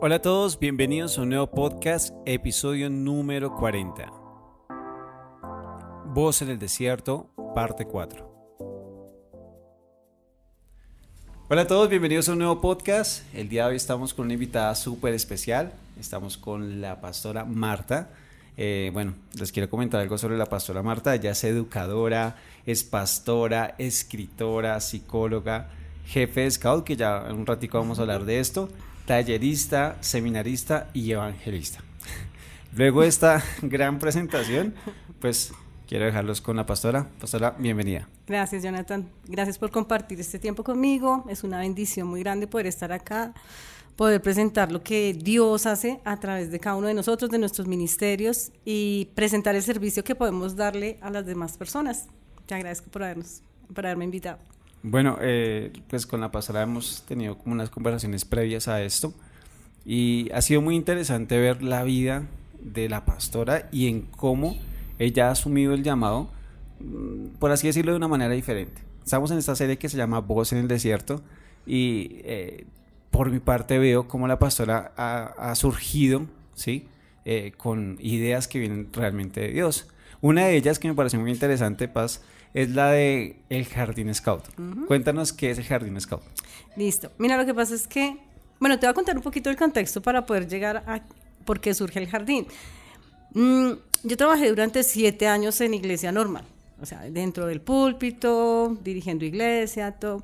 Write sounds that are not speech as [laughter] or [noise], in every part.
Hola a todos, bienvenidos a un nuevo podcast, episodio número 40. Voz en el desierto, parte 4. Hola a todos, bienvenidos a un nuevo podcast. El día de hoy estamos con una invitada súper especial. Estamos con la pastora Marta. Eh, bueno, les quiero comentar algo sobre la pastora Marta. Ella es educadora, es pastora, escritora, psicóloga, jefe de scout, que ya en un ratico vamos a hablar de esto tallerista, seminarista y evangelista. [laughs] Luego de esta [laughs] gran presentación, pues quiero dejarlos con la pastora. Pastora, bienvenida. Gracias, Jonathan. Gracias por compartir este tiempo conmigo. Es una bendición muy grande poder estar acá, poder presentar lo que Dios hace a través de cada uno de nosotros, de nuestros ministerios y presentar el servicio que podemos darle a las demás personas. Te agradezco por, habernos, por haberme invitado. Bueno, eh, pues con la pasada hemos tenido como unas conversaciones previas a esto y ha sido muy interesante ver la vida de la pastora y en cómo ella ha asumido el llamado, mm, por así decirlo, de una manera diferente. Estamos en esta serie que se llama Voz en el Desierto y eh, por mi parte veo cómo la pastora ha, surgido, ¿sí? Eh, con ideas que vienen realmente de Dios. Una de ellas que me parece muy interesante, Paz, es la de el Jardín Scout. Cuéntanos qué es el Jardín Scout. Listo. Mira, lo que pasa es que, bueno, te voy a contar un poquito el contexto para poder llegar a por qué surge el jardín. Mm, yo trabajé durante siete años en iglesia normal, o sea, dentro del púlpito, dirigiendo iglesia, todo.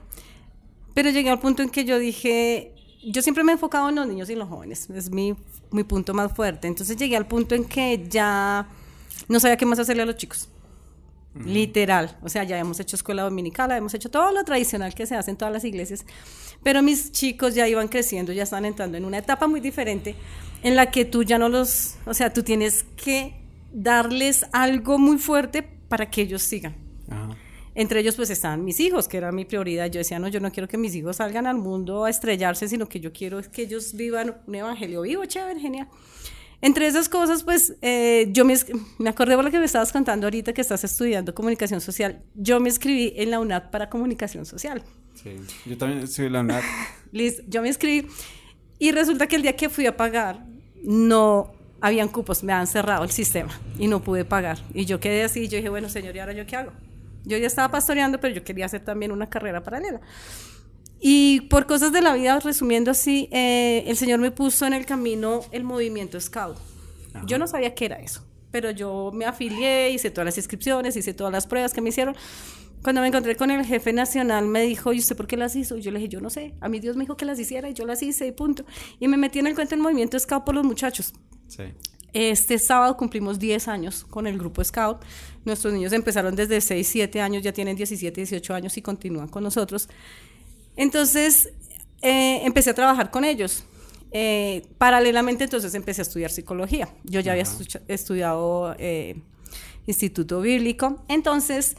Pero llegué al punto en que yo dije, yo siempre me he enfocado en los niños y los jóvenes, es mi, mi punto más fuerte. Entonces llegué al punto en que ya no sabía qué más hacerle a los chicos. Literal, o sea, ya hemos hecho escuela dominical, hemos hecho todo lo tradicional que se hace en todas las iglesias, pero mis chicos ya iban creciendo, ya están entrando en una etapa muy diferente en la que tú ya no los, o sea, tú tienes que darles algo muy fuerte para que ellos sigan. Entre ellos pues estaban mis hijos, que era mi prioridad. Yo decía, no, yo no quiero que mis hijos salgan al mundo a estrellarse, sino que yo quiero que ellos vivan un evangelio vivo, chévere, genial. Entre esas cosas, pues eh, yo me, me acordé por lo que me estabas contando ahorita que estás estudiando comunicación social. Yo me escribí en la UNAD para comunicación social. Sí, yo también estudié en la UNAD. [laughs] Listo, yo me escribí y resulta que el día que fui a pagar, no habían cupos, me han cerrado el sistema y no pude pagar. Y yo quedé así, yo dije, bueno, señor, ¿y ahora yo qué hago? Yo ya estaba pastoreando, pero yo quería hacer también una carrera paralela. Y por cosas de la vida, resumiendo así, eh, el Señor me puso en el camino el movimiento Scout. Yo no sabía qué era eso, pero yo me afilié, hice todas las inscripciones, hice todas las pruebas que me hicieron. Cuando me encontré con el jefe nacional, me dijo, ¿y usted por qué las hizo? Y yo le dije, yo no sé. A mí Dios me dijo que las hiciera y yo las hice y punto. Y me metí en el cuento del movimiento Scout por los muchachos. Sí. Este sábado cumplimos 10 años con el grupo Scout. Nuestros niños empezaron desde 6, 7 años, ya tienen 17, 18 años y continúan con nosotros. Entonces, eh, empecé a trabajar con ellos. Eh, paralelamente, entonces empecé a estudiar psicología. Yo ya había estudiado eh, Instituto Bíblico. Entonces,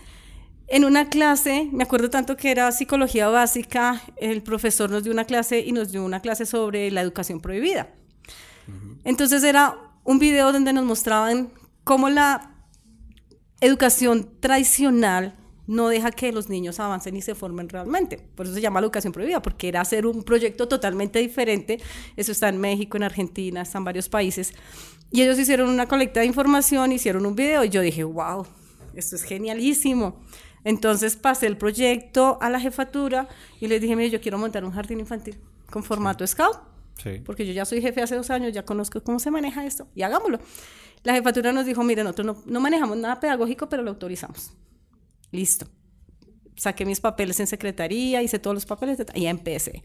en una clase, me acuerdo tanto que era psicología básica, el profesor nos dio una clase y nos dio una clase sobre la educación prohibida. Entonces era un video donde nos mostraban cómo la educación tradicional no deja que los niños avancen y se formen realmente. Por eso se llama la educación prohibida, porque era hacer un proyecto totalmente diferente. Eso está en México, en Argentina, está en varios países. Y ellos hicieron una colecta de información, hicieron un video y yo dije, wow, esto es genialísimo. Entonces pasé el proyecto a la jefatura y les dije, mire, yo quiero montar un jardín infantil con formato scout. Sí. Porque yo ya soy jefe hace dos años, ya conozco cómo se maneja esto y hagámoslo. La jefatura nos dijo, mire, nosotros no, no manejamos nada pedagógico, pero lo autorizamos. Listo. Saqué mis papeles en secretaría, hice todos los papeles y ya empecé.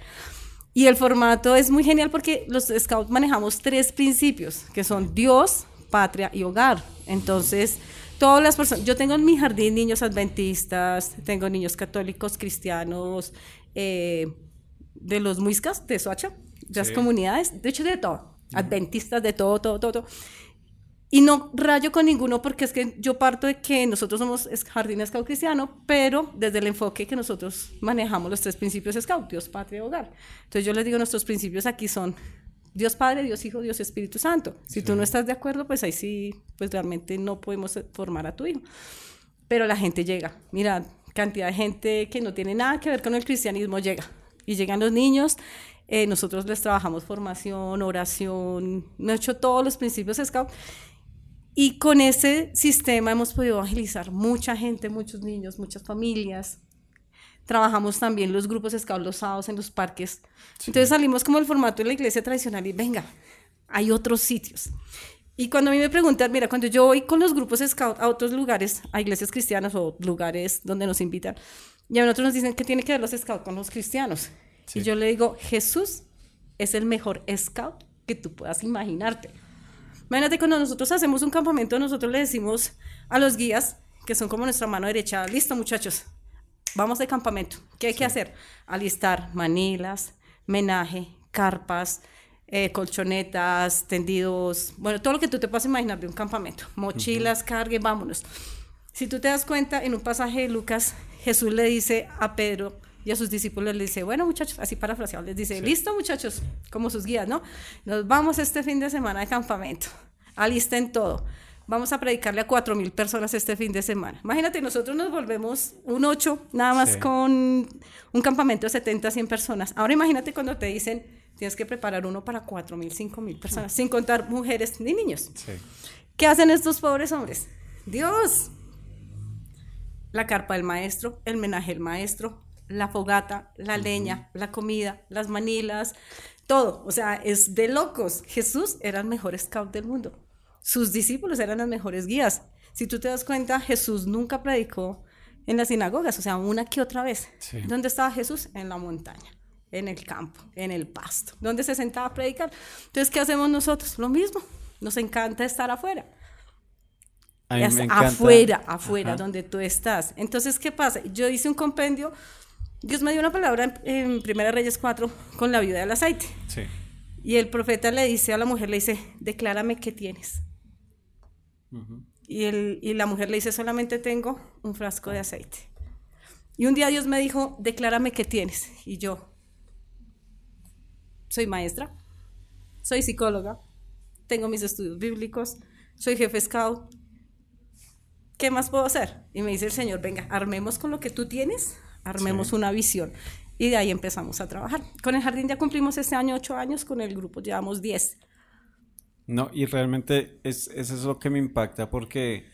Y el formato es muy genial porque los scouts manejamos tres principios, que son Dios, patria y hogar. Entonces, todas las personas, yo tengo en mi jardín niños adventistas, tengo niños católicos, cristianos, eh, de los muiscas, de Soacha, de las comunidades, de hecho de todo, adventistas, de todo, todo, todo. Y no rayo con ninguno porque es que yo parto de que nosotros somos Jardín Scout Cristiano, pero desde el enfoque que nosotros manejamos los tres principios Scout, Dios, Patria, Hogar. Entonces yo les digo, nuestros principios aquí son Dios Padre, Dios Hijo, Dios Espíritu Santo. Si tú no estás de acuerdo, pues ahí sí, pues realmente no podemos formar a tu hijo. Pero la gente llega. Mira, cantidad de gente que no tiene nada que ver con el cristianismo llega. Y llegan los niños Eh, nosotros les trabajamos formación, oración, hemos hecho todos los principios Scout. Y con ese sistema hemos podido evangelizar mucha gente, muchos niños, muchas familias. Trabajamos también los grupos Scout los sábados en los parques. Entonces salimos como el formato de la iglesia tradicional y venga, hay otros sitios. Y cuando a mí me preguntan, mira, cuando yo voy con los grupos Scout a otros lugares, a iglesias cristianas o lugares donde nos invitan, y a nosotros nos dicen que tiene que ver los Scout con los cristianos. Y yo le digo, Jesús es el mejor Scout que tú puedas imaginarte. Imagínate cuando nosotros hacemos un campamento, nosotros le decimos a los guías, que son como nuestra mano derecha, listo muchachos, vamos de campamento. ¿Qué hay que hacer? Alistar manilas, menaje, carpas, eh, colchonetas, tendidos, bueno, todo lo que tú te puedas imaginar de un campamento, mochilas, cargue, vámonos. Si tú te das cuenta, en un pasaje de Lucas, Jesús le dice a Pedro y a sus discípulos, le dice, bueno muchachos, así parafraseado, les dice, listo muchachos, como sus guías, ¿no? Nos vamos este fin de semana de campamento, alisten todo. Vamos a predicarle a cuatro mil personas este fin de semana. Imagínate, nosotros nos volvemos un ocho, nada más con un campamento de 70, 100 personas. Ahora imagínate cuando te dicen, Tienes que preparar uno para cuatro mil, cinco mil personas, sin contar mujeres ni niños. ¿Qué hacen estos pobres hombres? Dios. La carpa del maestro, el menaje del maestro, la fogata, la leña, la comida, las manilas, todo. O sea, es de locos. Jesús era el mejor scout del mundo. Sus discípulos eran las mejores guías. Si tú te das cuenta, Jesús nunca predicó en las sinagogas, o sea, una que otra vez. ¿Dónde estaba Jesús? En la montaña en el campo, en el pasto, donde se sentaba a predicar. Entonces, ¿qué hacemos nosotros? Lo mismo. Nos encanta estar afuera. A mí me encanta. Afuera, afuera, donde tú estás. Entonces, ¿qué pasa? Yo hice un compendio. Dios me dio una palabra en, Primera Reyes 4 con la viuda del aceite. Sí. Y el profeta le dice a la mujer, le dice, declárame qué tienes. y, el, y la mujer le dice, solamente tengo un frasco de aceite. Y un día Dios me dijo, declárame qué tienes. Y yo, soy maestra, soy psicóloga, tengo mis estudios bíblicos, soy jefe scout. ¿Qué más puedo hacer? Y me dice el Señor, venga, armemos con lo que tú tienes, armemos una visión. Y de ahí empezamos a trabajar. Con el jardín ya cumplimos este año ocho años, con el grupo llevamos diez. No, y realmente es, eso es lo que me impacta porque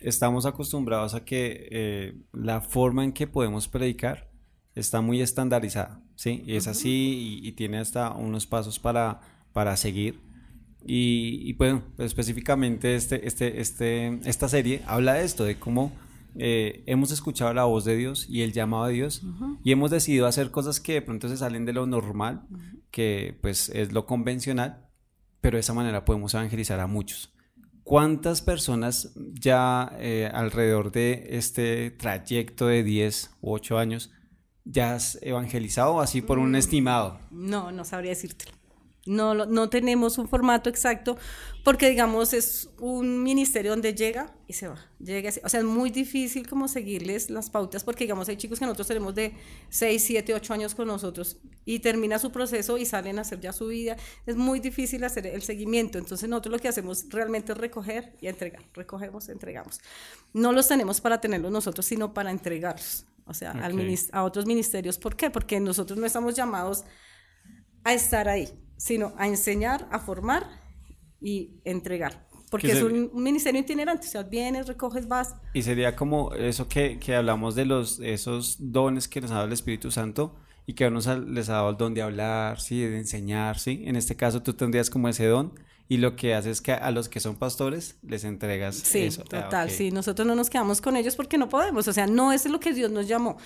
estamos acostumbrados a que eh, la forma en que podemos predicar está muy estandarizada, ¿sí? Y es así y, tiene hasta unos pasos para, para seguir. Y, bueno, pues específicamente este, este, este, esta serie habla de esto, de cómo eh, hemos escuchado la voz de Dios y el llamado de Dios y hemos decidido hacer cosas que de pronto se salen de lo normal, que pues es lo convencional, pero de esa manera podemos evangelizar a muchos. ¿Cuántas personas ya eh, alrededor de este trayecto de 10 u 8 años ya has evangelizado así por un mm. estimado? No, no sabría decirte. No, no tenemos un formato exacto porque, digamos, es un ministerio donde llega y se va. Llega, o sea, es muy difícil como seguirles las pautas porque, digamos, hay chicos que nosotros tenemos de 6, 7, 8 años con nosotros y termina su proceso y salen a hacer ya su vida. Es muy difícil hacer el seguimiento. Entonces, nosotros lo que hacemos realmente es recoger y entregar. Recogemos, entregamos. No los tenemos para tenerlos nosotros, sino para entregarlos o sea, a otros ministerios. ¿Por qué? Porque nosotros no estamos llamados a estar ahí, sino a enseñar, a formar y entregar. Porque es un, ministerio itinerante, o sea, vienes, recoges, vas. Y sería como eso que, que hablamos de los esos dones que nos ha dado el Espíritu Santo y que nos les ha dado el don de hablar, sí, de enseñar, sí. En este caso tú tendrías como ese don y lo que haces es que a los que son pastores les entregas sí, eso. Ah, total, sí, nosotros no nos quedamos con ellos porque no podemos, o sea, no es lo que Dios nos llamó.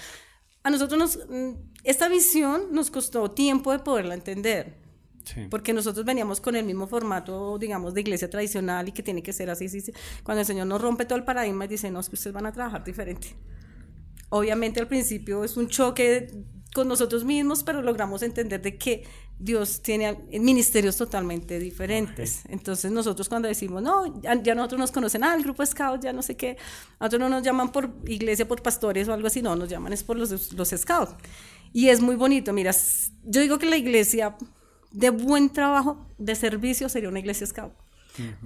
A nosotros nos, mm, esta visión nos costó tiempo de poderla entender. Sí. Porque nosotros veníamos con el mismo formato, digamos, de iglesia tradicional y que tiene que ser así, así, Cuando el Señor nos rompe todo el paradigma y dice, no, es que ustedes van a trabajar diferente. Obviamente al principio es un choque con nosotros mismos, pero logramos entender de que Dios tiene ministerios totalmente diferentes. Entonces nosotros cuando decimos, no, ya, nosotros nos conocen, ah, el grupo Scout, ya no sé qué, nosotros no nos llaman por iglesia, por pastores o algo así, no, nos llaman es por los, los Scouts. Y es muy bonito, mira, yo digo que la iglesia de buen trabajo, de servicio, sería una iglesia Scout.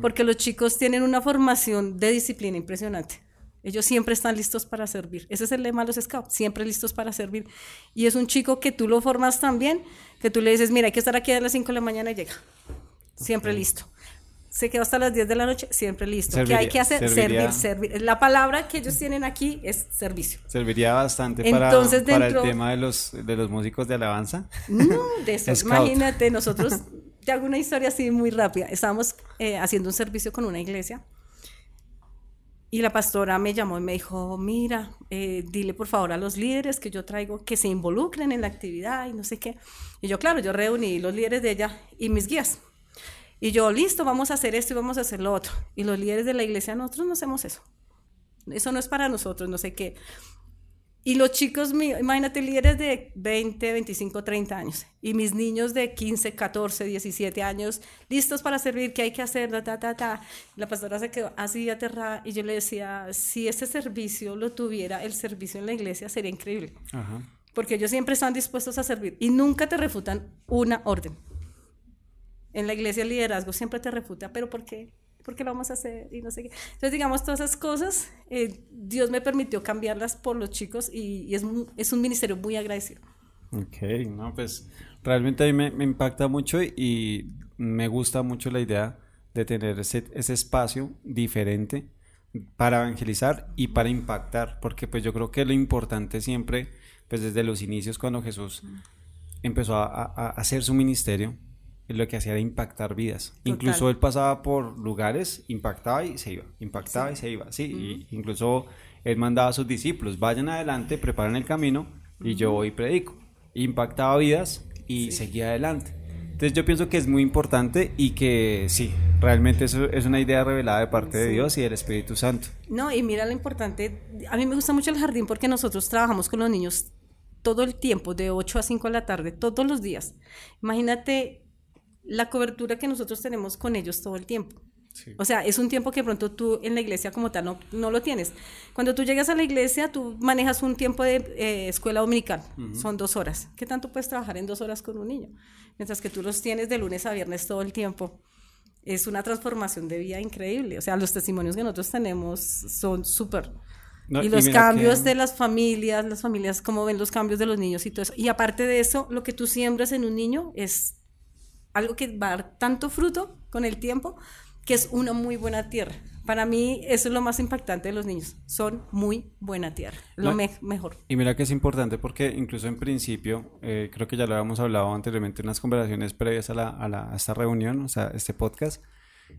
Porque los chicos tienen una formación de disciplina impresionante Ellos siempre están listos para servir. Ese es el lema de los scouts, siempre listos para servir. Y es un chico que tú lo formas tan bien que tú le dices, mira, hay que estar aquí a las 5 de la mañana y llega. Siempre listo. Se quedó hasta las 10 de la noche, siempre listo. ¿Qué hay que hacer? servir, servir. La palabra que ellos tienen aquí es servicio. Serviría bastante para, para el tema de los, de los músicos de alabanza. No, de eso. [laughs] Imagínate, nosotros, te hago una historia así muy rápida. Estábamos eh, haciendo un servicio con una iglesia y la pastora me llamó y me dijo, mira, eh, dile por favor a los líderes que yo traigo que se involucren en la actividad y no sé qué. Y yo, claro, yo reuní los líderes de ella y mis guías. Y yo, listo, vamos a hacer esto y vamos a hacer lo otro. Y los líderes de la iglesia, nosotros no hacemos eso. Eso no es para nosotros, no sé qué. Y los chicos míos, imagínate, líderes de 20, 25, 30 años. Y mis niños de 15, 14, 17 años, listos para servir, ¿qué hay que hacer? Ta, ta, ta. La pastora se quedó así aterrada y yo le decía, si ese servicio lo tuviera, el servicio en la iglesia sería increíble. Porque ellos siempre están dispuestos a servir y nunca te refutan una orden. En la iglesia el liderazgo siempre te refuta, pero ¿por qué? porque lo vamos a hacer? Y no sé qué. Entonces, digamos, todas esas cosas, eh, Dios me permitió cambiarlas por los chicos y, es, es, un ministerio muy agradecido. Ok, no, pues realmente a mí me, me, impacta mucho y me gusta mucho la idea de tener ese, ese espacio diferente para evangelizar y para impactar, porque pues yo creo que lo importante siempre, pues desde los inicios cuando Jesús empezó a, a hacer su ministerio, lo que hacía era impactar vidas. Incluso él pasaba por lugares, impactaba y se iba, impactaba y se iba, sí, incluso él mandaba a sus discípulos, vayan adelante, preparen el camino y yo voy y predico. Impactaba vidas y seguía adelante. Entonces yo pienso que es muy importante y que sí, realmente eso es una idea revelada de parte de Dios y del Espíritu Santo. No, y mira lo importante, a mí me gusta mucho el jardín porque nosotros trabajamos con los niños todo el tiempo, de 8 a 5 de la tarde, todos los días. Imagínate la cobertura que nosotros tenemos con ellos todo el tiempo. O sea, es un tiempo que pronto tú en la iglesia como tal no, no, lo tienes. Cuando tú llegas a la iglesia, tú manejas un tiempo de eh, escuela dominical, son dos horas. ¿Qué tanto puedes trabajar en dos horas con un niño? Mientras que tú los tienes de lunes a viernes todo el tiempo. Es una transformación de vida increíble. O sea, los testimonios que nosotros tenemos son súper. y los cambios de las familias, las familias, cómo ven los cambios de los niños y todo eso. Y aparte de eso, lo que tú siembras en un niño es algo que va a dar tanto fruto con el tiempo, que es una muy buena tierra. Para mí eso es lo más impactante de los niños, son muy buena tierra, lo mejor. Y mira que es importante porque incluso en principio, eh, creo que ya lo habíamos hablado anteriormente en unas conversaciones previas a, la, a, esta reunión, o sea, este podcast,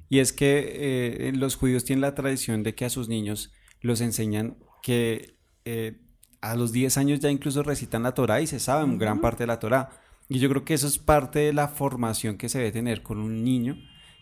y es que eh, los judíos tienen la tradición de que a sus niños los enseñan que eh, a los 10 años ya incluso recitan la Torah y se saben gran parte de la Torah. Y yo creo que eso es parte de la formación que se debe tener con un niño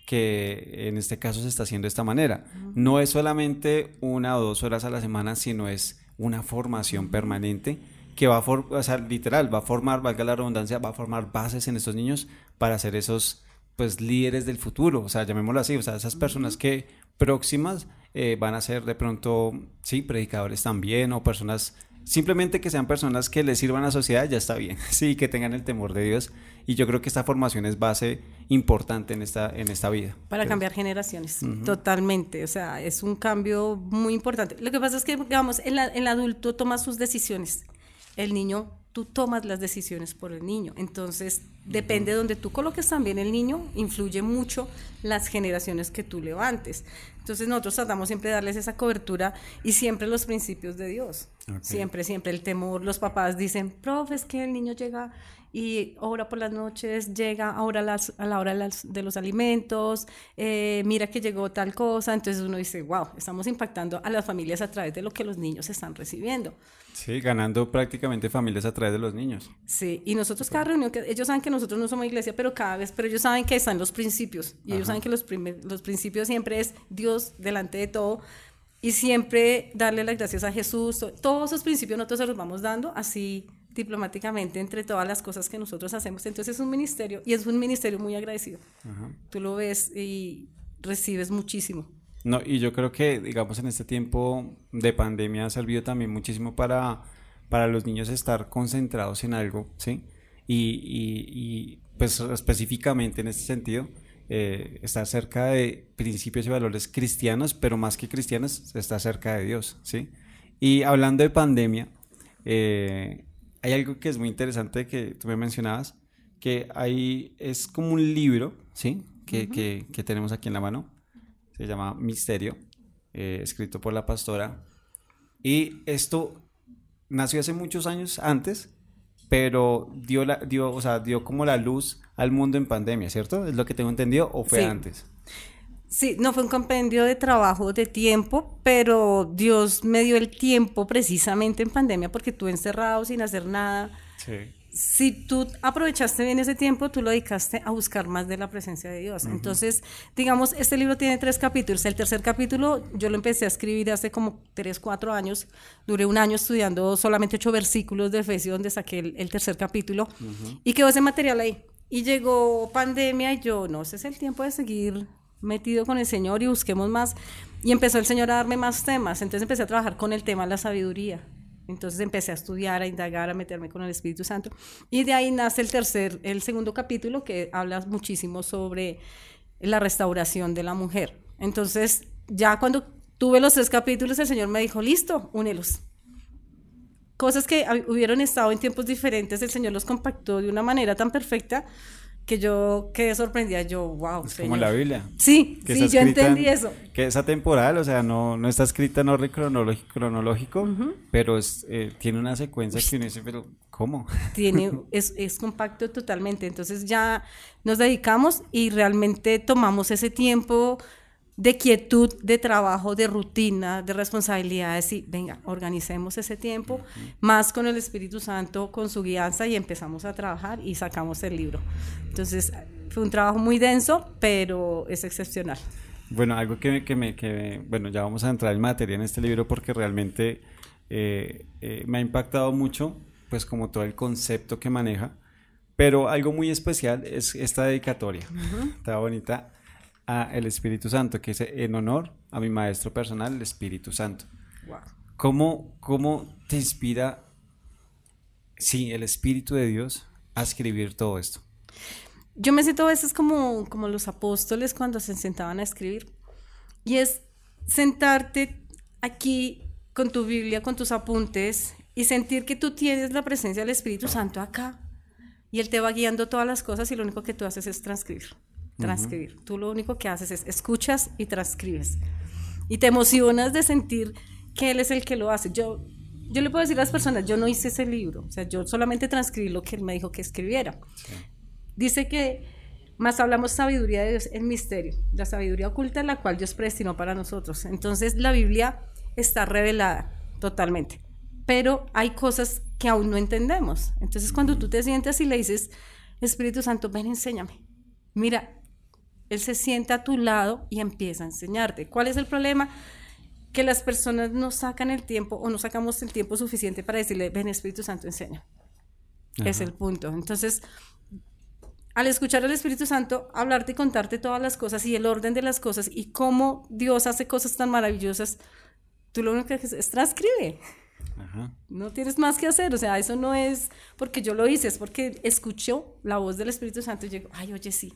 que en este caso se está haciendo de esta manera. No es solamente una o dos horas a la semana, sino es una formación permanente que va a, o sea, literal, va a formar, valga la redundancia, va a formar bases en estos niños para ser esos pues líderes del futuro, o sea, llamémoslo así, o sea, esas personas que próximas eh, van a ser de pronto, sí, predicadores también o personas Simplemente que sean personas que les sirvan a la sociedad ya está bien, [laughs] sí, que tengan el temor de Dios. Y yo creo que esta formación es base importante en esta, en esta vida. Para cambiar generaciones, totalmente. O sea, es un cambio muy importante. Lo que pasa es que, digamos, el, el adulto toma sus decisiones. El niño tú tomas las decisiones por el niño. Entonces, depende de donde tú coloques también el niño, influye mucho las generaciones que tú levantes. Entonces, nosotros tratamos siempre de darles esa cobertura y siempre los principios de Dios. Siempre, siempre el temor. Los papás dicen, profe, es que el niño llega y ahora por las noches llega ahora a, la hora de los alimentos, eh, mira que llegó tal cosa. Entonces uno dice, wow, estamos impactando a las familias a través de lo que los niños están recibiendo. Sí, ganando prácticamente familias a través de los niños. Sí, y nosotros cada reunión, que ellos saben que nosotros no somos iglesia, pero cada vez, pero ellos saben que están los principios, y ellos saben que los, los principios siempre es Dios delante de todo, y siempre darle las gracias a Jesús, todos esos principios nosotros se los vamos dando así diplomáticamente entre todas las cosas que nosotros hacemos. Entonces es un ministerio, y es un ministerio muy agradecido. Tú lo ves y recibes muchísimo. No, y yo creo que, digamos, en este tiempo de pandemia ha servido también muchísimo para, para los niños estar concentrados en algo, ¿sí? Y, y, y pues específicamente en este sentido, eh, está cerca de principios y valores cristianos, pero más que cristianos, está cerca de Dios, ¿sí? Y hablando de pandemia, eh, hay algo que es muy interesante que tú me mencionabas, que ahí es como un libro, ¿sí? Que, que, que tenemos aquí en la mano, se llama Misterio, eh, escrito por la pastora. Y esto nació hace muchos años antes, pero dio, la, dio, o sea, dio como la luz al mundo en pandemia, ¿cierto? ¿Es lo que tengo entendido o fue Sí. antes? Sí, no fue un compendio de trabajo, de tiempo, pero Dios me dio el tiempo precisamente en pandemia porque tú encerrado sin hacer nada. Sí. Si tú aprovechaste bien ese tiempo, tú lo dedicaste a buscar más de la presencia de Dios. Entonces, digamos, este libro tiene tres capítulos. El tercer capítulo yo lo empecé a escribir hace como tres, cuatro años. Duré un año estudiando solamente ocho versículos de Efesios donde saqué el, el tercer capítulo y quedó ese material ahí. Y llegó pandemia y yo, no, ese es el tiempo de seguir metido con el Señor y busquemos más. Y empezó el Señor a darme más temas. Entonces empecé a trabajar con el tema de la sabiduría. Entonces empecé a estudiar, a indagar, a meterme con el Espíritu Santo. Y de ahí nace el tercer, el segundo capítulo que habla muchísimo sobre la restauración de la mujer. Entonces, ya cuando tuve los tres capítulos, el Señor me dijo, listo, únelos. Cosas que hubieron estado en tiempos diferentes, el Señor los compactó de una manera tan perfecta que yo quedé sorprendida. Yo, wow, Es Señor. como la Biblia. Sí, que sí, yo entendí en- eso. Que es atemporal, o sea, no, no está escrita en orden cronológico, cronológico pero es, eh, tiene una secuencia que uno dice, pero ¿cómo? [laughs] tiene, es, es compacto totalmente. Entonces ya nos dedicamos y realmente tomamos ese tiempo de quietud, de trabajo, de rutina, de responsabilidades. Y venga, organicemos ese tiempo más con el Espíritu Santo, con su guianza y empezamos a trabajar y sacamos el libro. Entonces fue un trabajo muy denso, pero es excepcional. Bueno, algo que, me- que me, que bueno, ya vamos a entrar en materia en este libro porque realmente eh, eh, me ha impactado mucho, pues como todo el concepto que maneja, pero algo muy especial es esta dedicatoria, está bonita, a el Espíritu Santo, que es en honor a mi maestro personal, el Espíritu Santo. ¿Cómo, cómo te inspira, sí, el Espíritu de Dios a escribir todo esto? Yo me siento a veces como, como los apóstoles cuando se sentaban a escribir. Y es sentarte aquí con tu Biblia, con tus apuntes y sentir que tú tienes la presencia del Espíritu Santo acá. Y Él te va guiando todas las cosas y lo único que tú haces es transcribir. Transcribir. Tú lo único que haces es escuchas y transcribes. Y te emocionas de sentir que Él es el que lo hace. Yo, yo le puedo decir a las personas, yo no hice ese libro. O sea, yo solamente transcribí lo que Él me dijo que escribiera. Dice que más hablamos sabiduría de Dios en misterio, la sabiduría oculta la cual Dios predestinó para nosotros. Entonces la Biblia está revelada totalmente, pero hay cosas que aún no entendemos. Entonces cuando tú te sientas y le dices, Espíritu Santo, ven, enséñame. Mira, Él se sienta a tu lado y empieza a enseñarte. ¿Cuál es el problema? Que las personas no sacan el tiempo o no sacamos el tiempo suficiente para decirle, ven, Espíritu Santo, enseña. Es el punto. Entonces, al escuchar al Espíritu Santo hablarte y contarte todas las cosas y el orden de las cosas y cómo Dios hace cosas tan maravillosas, tú lo único que haces es transcribe. Ajá. No tienes más que hacer. O sea, eso no es porque yo lo hice, es porque escuchó la voz del Espíritu Santo y llegó, ay, oye, sí.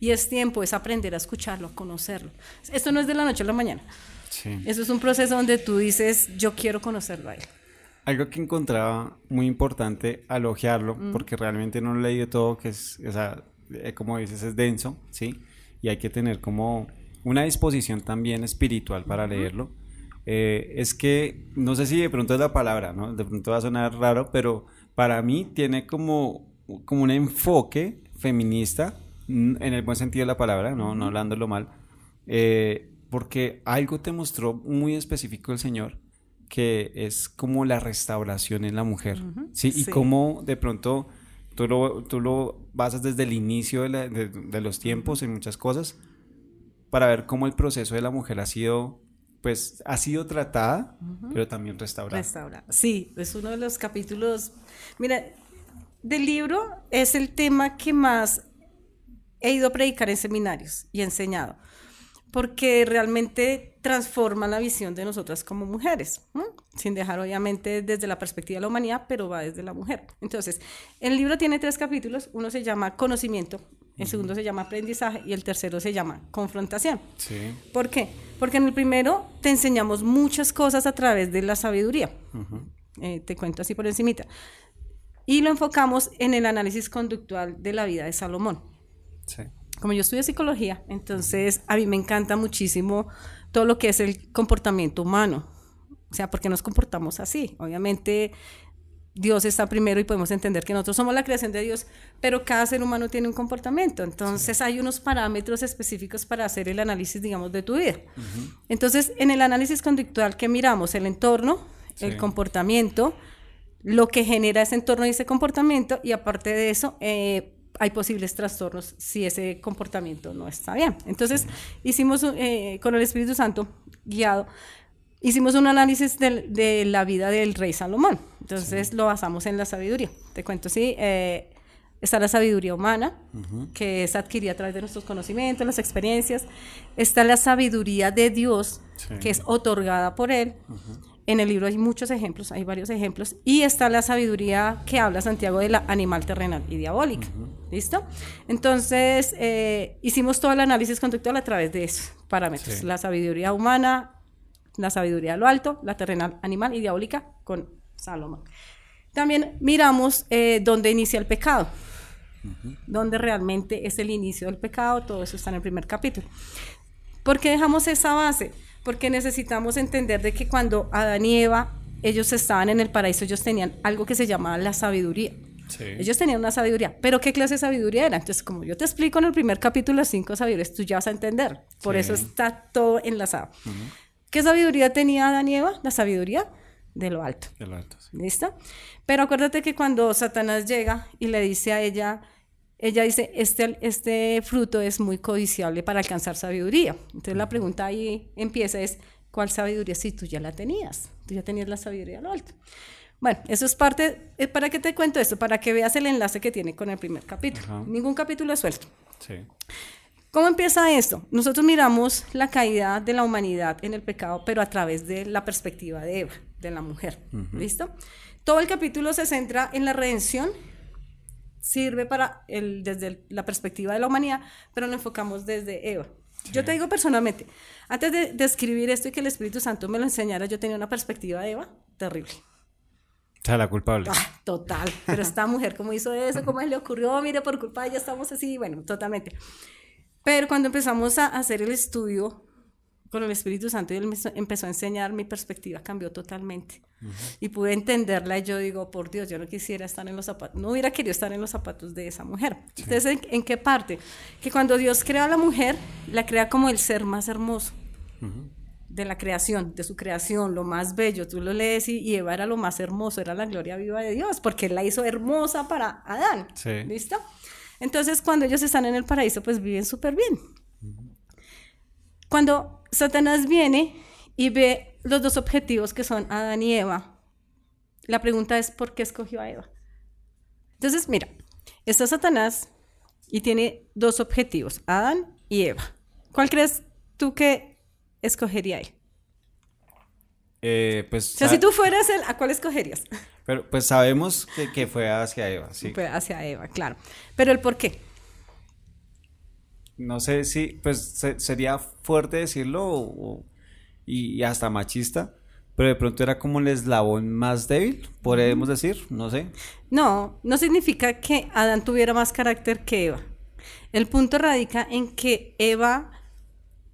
Y es tiempo, es aprender a escucharlo, a conocerlo. Esto no es de la noche a la mañana. Sí. Eso es un proceso donde tú dices, yo quiero conocerlo a él. Algo que encontraba muy importante al ojearlo, porque realmente no lo he leído todo, que es, o sea, eh, como dices, es denso, ¿sí? Y hay que tener como una disposición también espiritual para leerlo. Eh, es que, no sé si de pronto es la palabra, ¿no? De pronto va a sonar raro, pero para mí tiene como, como un enfoque feminista, en el buen sentido de la palabra, no, no hablándolo mal, eh, porque algo te mostró muy específico el Señor, que es como la restauración en la mujer, ¿sí? Y sí. cómo de pronto tú lo, tú lo basas desde el inicio de, la- de- de los tiempos en muchas cosas, para ver cómo el proceso de la mujer ha sido, pues, ha sido tratada, pero también restaurada. Restaurada. Sí, es uno de los capítulos. Mira, del libro es el tema que más he ido a predicar en seminarios y he enseñado, porque realmente transforma la visión de nosotras como mujeres, sin dejar obviamente desde la perspectiva de la humanidad, pero va desde la mujer. Entonces, el libro tiene tres capítulos, uno se llama Conocimiento, el segundo se llama aprendizaje y el tercero se llama confrontación. Sí. ¿Por qué? Porque en el primero te enseñamos muchas cosas a través de la sabiduría. Eh, te cuento así por encimita. Y lo enfocamos en el análisis conductual de la vida de Salomón. Sí. Como yo estudio psicología, entonces a mí me encanta muchísimo todo lo que es el comportamiento humano. O sea, ¿por qué nos comportamos así? Obviamente Dios está primero y podemos entender que nosotros somos la creación de Dios, pero cada ser humano tiene un comportamiento. Entonces hay unos parámetros específicos para hacer el análisis, digamos, de tu vida. Entonces, en el análisis conductual que miramos, el entorno, el comportamiento, lo que genera ese entorno y ese comportamiento, y aparte de eso, eh, hay posibles trastornos si ese comportamiento no está bien. Entonces, hicimos eh, con el Espíritu Santo guiado, hicimos un análisis de, la vida del rey Salomón. Entonces, lo basamos en la sabiduría. Te cuento, sí. eh, está la sabiduría humana, que es adquirida a través de nuestros conocimientos, las experiencias. Está la sabiduría de Dios, Sí. que es otorgada por Él. En el libro hay muchos ejemplos, hay varios ejemplos. Y está la sabiduría que habla Santiago de la animal terrenal y diabólica. ¿Listo? Entonces, eh, hicimos todo el análisis conductual a través de esos parámetros. Sí. La sabiduría humana, la sabiduría de lo alto, la terrenal, animal y diabólica con Salomón. También miramos eh, dónde inicia el pecado, dónde realmente es el inicio del pecado, todo eso está en el primer capítulo. ¿Por qué dejamos esa base? Porque necesitamos entender de que cuando Adán y Eva, ellos estaban en el paraíso, ellos tenían algo que se llamaba la sabiduría. Sí. Ellos tenían una sabiduría, pero ¿qué clase de sabiduría era? Entonces, como yo te explico en el primer capítulo las cinco sabidurías, tú ya vas a entender. Por Sí. eso está todo enlazado. ¿Qué sabiduría tenía Adán y Eva? La sabiduría de lo alto. De lo alto, sí. ¿Listo? Pero acuérdate que cuando Satanás llega y le dice a ella, ella dice, este, este fruto es muy codiciable para alcanzar sabiduría. Entonces la pregunta ahí empieza es, ¿cuál sabiduría si tú ya la tenías? Tú ya tenías la sabiduría de lo alto. Bueno, eso es parte, eh, ¿para qué te cuento esto? Para que veas el enlace que tiene con el primer capítulo. Ningún capítulo es suelto. Sí. ¿Cómo empieza esto? Nosotros miramos la caída de la humanidad en el pecado, pero a través de la perspectiva de Eva, de la mujer. ¿Listo? Todo el capítulo se centra en la redención, sirve para el, desde el- la perspectiva de la humanidad, pero lo enfocamos desde Eva. Yo te digo personalmente, antes de, de escribir esto y que el Espíritu Santo me lo enseñara, yo tenía una perspectiva de Eva terrible. O sea, la culpable. Ah, total. Pero esta mujer, ¿cómo hizo eso? ¿Cómo le ocurrió? Mire, por culpa de ella estamos así. Bueno, totalmente. Pero cuando empezamos a hacer el estudio con el Espíritu Santo y él me empezó a enseñar, mi perspectiva cambió totalmente. Y pude entenderla y yo digo, por Dios, yo no quisiera estar en los zapatos, no hubiera querido estar en los zapatos de esa mujer. Entonces, ¿en, en qué parte? Que cuando Dios crea a la mujer, la crea como el ser más hermoso de la creación, de su creación, lo más bello. Tú lo lees y, y Eva era lo más hermoso, era la gloria viva de Dios, porque él la hizo hermosa para Adán. Sí. ¿Listo? Entonces, cuando ellos están en el paraíso, pues viven súper bien. Cuando Satanás viene y ve los dos objetivos que son Adán y Eva, la pregunta es, ¿por qué escogió a Eva? Entonces, mira, está Satanás y tiene dos objetivos, Adán y Eva. ¿Cuál crees tú que escogería él? Eh, pues, O sea, si tú fueras él, ¿a cuál escogerías? Pero, pues sabemos que, que fue hacia Eva, sí. Pues hacia Eva, claro. Pero el por qué. No sé si, pues se- sería fuerte decirlo o- y, y hasta machista, pero de pronto era como el eslabón más débil, podríamos decir, no sé. No, no significa que Adán tuviera más carácter que Eva. El punto radica en que Eva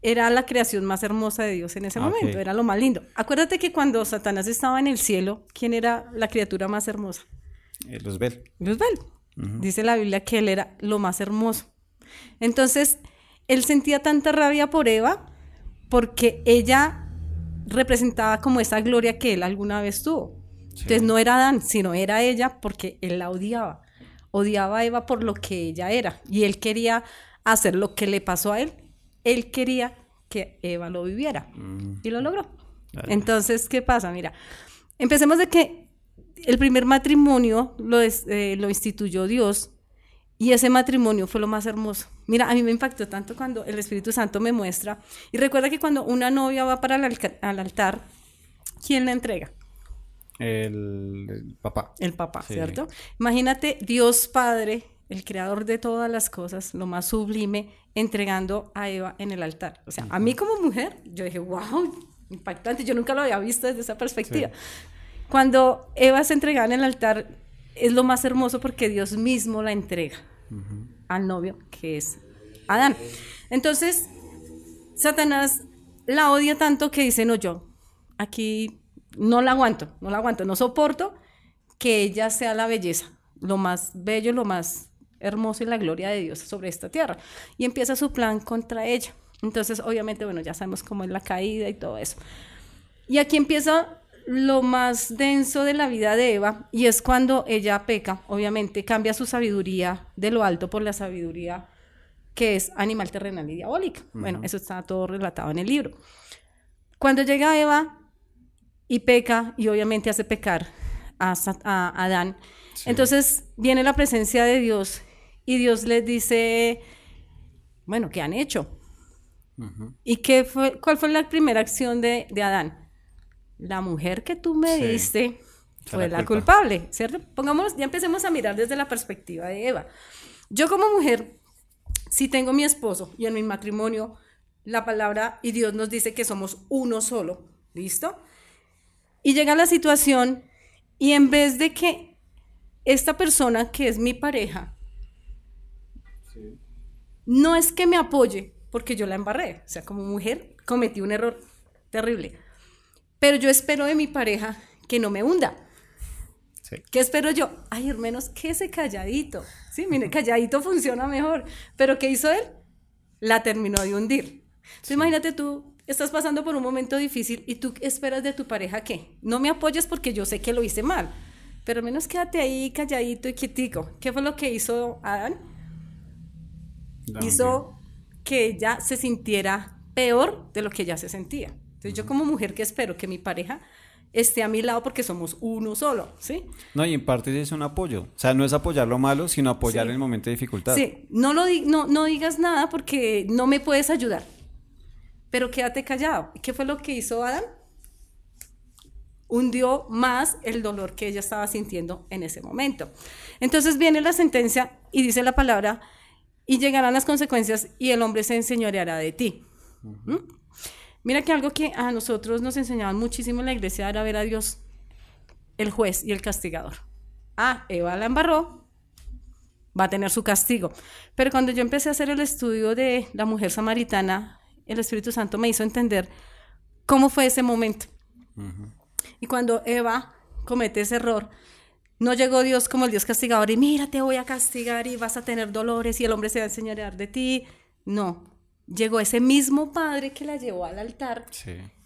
era la creación más hermosa de Dios en ese Ah, momento, era lo más lindo. Acuérdate que cuando Satanás estaba en el cielo, ¿quién era la criatura más hermosa? Eh, Luzbel. Luzbel. Dice la Biblia que él era lo más hermoso. Entonces, él sentía tanta rabia por Eva porque ella representaba como esa gloria que él alguna vez tuvo. Entonces no era Adán, sino era ella porque él la odiaba. Odiaba a Eva por lo que ella era y él quería hacer lo que le pasó a él. Él quería que Eva lo viviera y lo logró. Vale. Entonces, ¿qué pasa? Mira, empecemos de que el primer matrimonio lo, es- eh, lo instituyó Dios y ese matrimonio fue lo más hermoso. Mira, a mí me impactó tanto cuando el Espíritu Santo me muestra. Y recuerda que cuando una novia va para el al altar, ¿quién la entrega? El, el papá. El papá, Sí. ¿cierto? Imagínate Dios Padre el creador de todas las cosas, lo más sublime, entregando a Eva en el altar. O sea, a mí como mujer, yo dije, wow, impactante, yo nunca lo había visto desde esa perspectiva. Cuando Eva se entregaba en el altar, es lo más hermoso porque Dios mismo la entrega al novio, que es Adán. Entonces, Satanás la odia tanto que dice, no, yo aquí no la aguanto, no la aguanto, no soporto que ella sea la belleza, lo más bello, lo más hermoso y la gloria de Dios sobre esta tierra. Y empieza su plan contra ella. Entonces, obviamente, bueno, ya sabemos cómo es la caída y todo eso. Y aquí empieza lo más denso de la vida de Eva, y es cuando ella peca, obviamente, cambia su sabiduría de lo alto por la sabiduría que es animal terrenal y diabólica. Bueno, eso está todo relatado en el libro. Cuando llega Eva y peca, y obviamente hace pecar a, Adán, entonces viene la presencia de Dios y Dios les dice, bueno, ¿qué han hecho? ¿Y qué fue, cuál fue la primera acción de, de Adán? la mujer que tú me diste fue la, culpable, ¿cierto? Pongamos, ya empecemos a mirar desde la perspectiva de Eva. Yo como mujer, si tengo mi esposo y en mi matrimonio, la palabra y Dios nos dice que somos uno solo, ¿listo? Y llega la situación y en vez de que esta persona que es mi pareja, no es que me apoye, porque yo la embarré, o sea, como mujer cometí un error terrible pero yo espero de mi pareja que no me hunda. ¿Qué espero yo? Ay, hermanos, que ese calladito. Sí, mire, [laughs] calladito funciona mejor. Pero ¿qué hizo él? La terminó de hundir. Entonces, imagínate tú, estás pasando por un momento difícil y tú esperas de tu pareja que no me apoyes porque yo sé que lo hice mal. Pero menos quédate ahí calladito y quietico. ¿Qué fue lo que hizo Adán? Hizo que ella se sintiera peor de lo que ella se sentía. Entonces yo como mujer que espero que mi pareja esté a mi lado porque somos uno solo, ¿sí? No, y en parte es un apoyo. O sea, no es apoyar lo malo, sino apoyar en el momento de dificultad. Sí, no, lo no, no digas nada porque no me puedes ayudar, pero quédate callado. ¿Qué fue lo que hizo Adán? Hundió más el dolor que ella estaba sintiendo en ese momento. Entonces viene la sentencia y dice la palabra, y llegarán las consecuencias y el hombre se enseñoreará de ti. Mira que algo que a nosotros nos enseñaban muchísimo en la iglesia era ver a Dios el juez y el castigador. Ah, Eva la embarró, va a tener su castigo. Pero cuando yo empecé a hacer el estudio de la mujer samaritana, el Espíritu Santo me hizo entender cómo fue ese momento. Y cuando Eva comete ese error, no llegó Dios como el Dios castigador y mira, te voy a castigar y vas a tener dolores y el hombre se va a enseñorear de ti. No, llegó ese mismo padre que la llevó al altar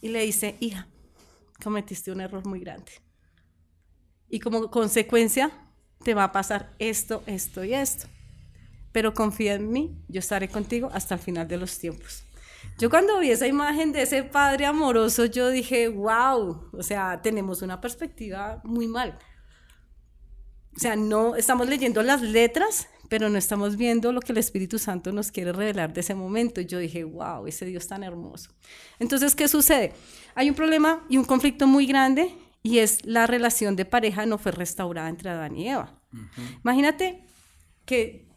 y le dice, hija, cometiste un error muy grande. Y como consecuencia te va a pasar esto, esto y esto. Pero confía en mí, yo estaré contigo hasta el final de los tiempos. Yo cuando vi esa imagen de ese padre amoroso, yo dije, wow, o sea, tenemos una perspectiva muy mal. O sea, no estamos leyendo las letras, pero no estamos viendo lo que el Espíritu Santo nos quiere revelar de ese momento. Yo dije, wow, ese Dios tan hermoso. Entonces, ¿qué sucede? Hay un problema y un conflicto muy grande y es la relación de pareja no fue restaurada entre Adán y Eva. Imagínate que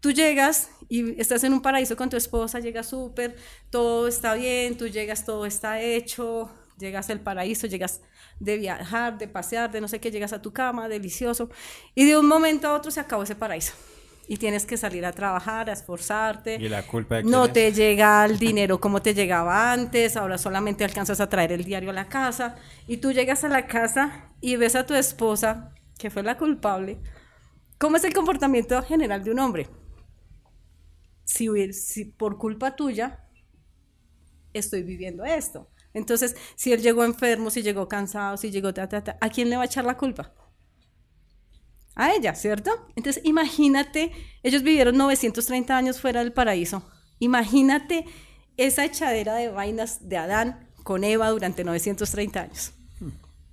tú llegas y estás en un paraíso con tu esposa, llegas súper, todo está bien, tú llegas, todo está hecho, llegas al paraíso, llegas de viajar, de pasear, de no sé qué, llegas a tu cama, delicioso, y de un momento a otro se acabó ese paraíso y tienes que salir a trabajar, a esforzarte. ¿Y la culpa No te llega el dinero como te llegaba antes, ahora solamente alcanzas a traer el diario a la casa y tú llegas a la casa y ves a tu esposa, que fue la culpable. ¿Cómo es el comportamiento general de un hombre? Si, si por culpa tuya estoy viviendo esto. Entonces, si él llegó enfermo, si llegó cansado, si llegó ta, ta, ta, ¿a quién le va a echar la culpa? a ella, ¿cierto? Entonces, imagínate, ellos vivieron 930 años fuera del paraíso. Imagínate esa echadera de vainas de Adán con Eva durante 930 años.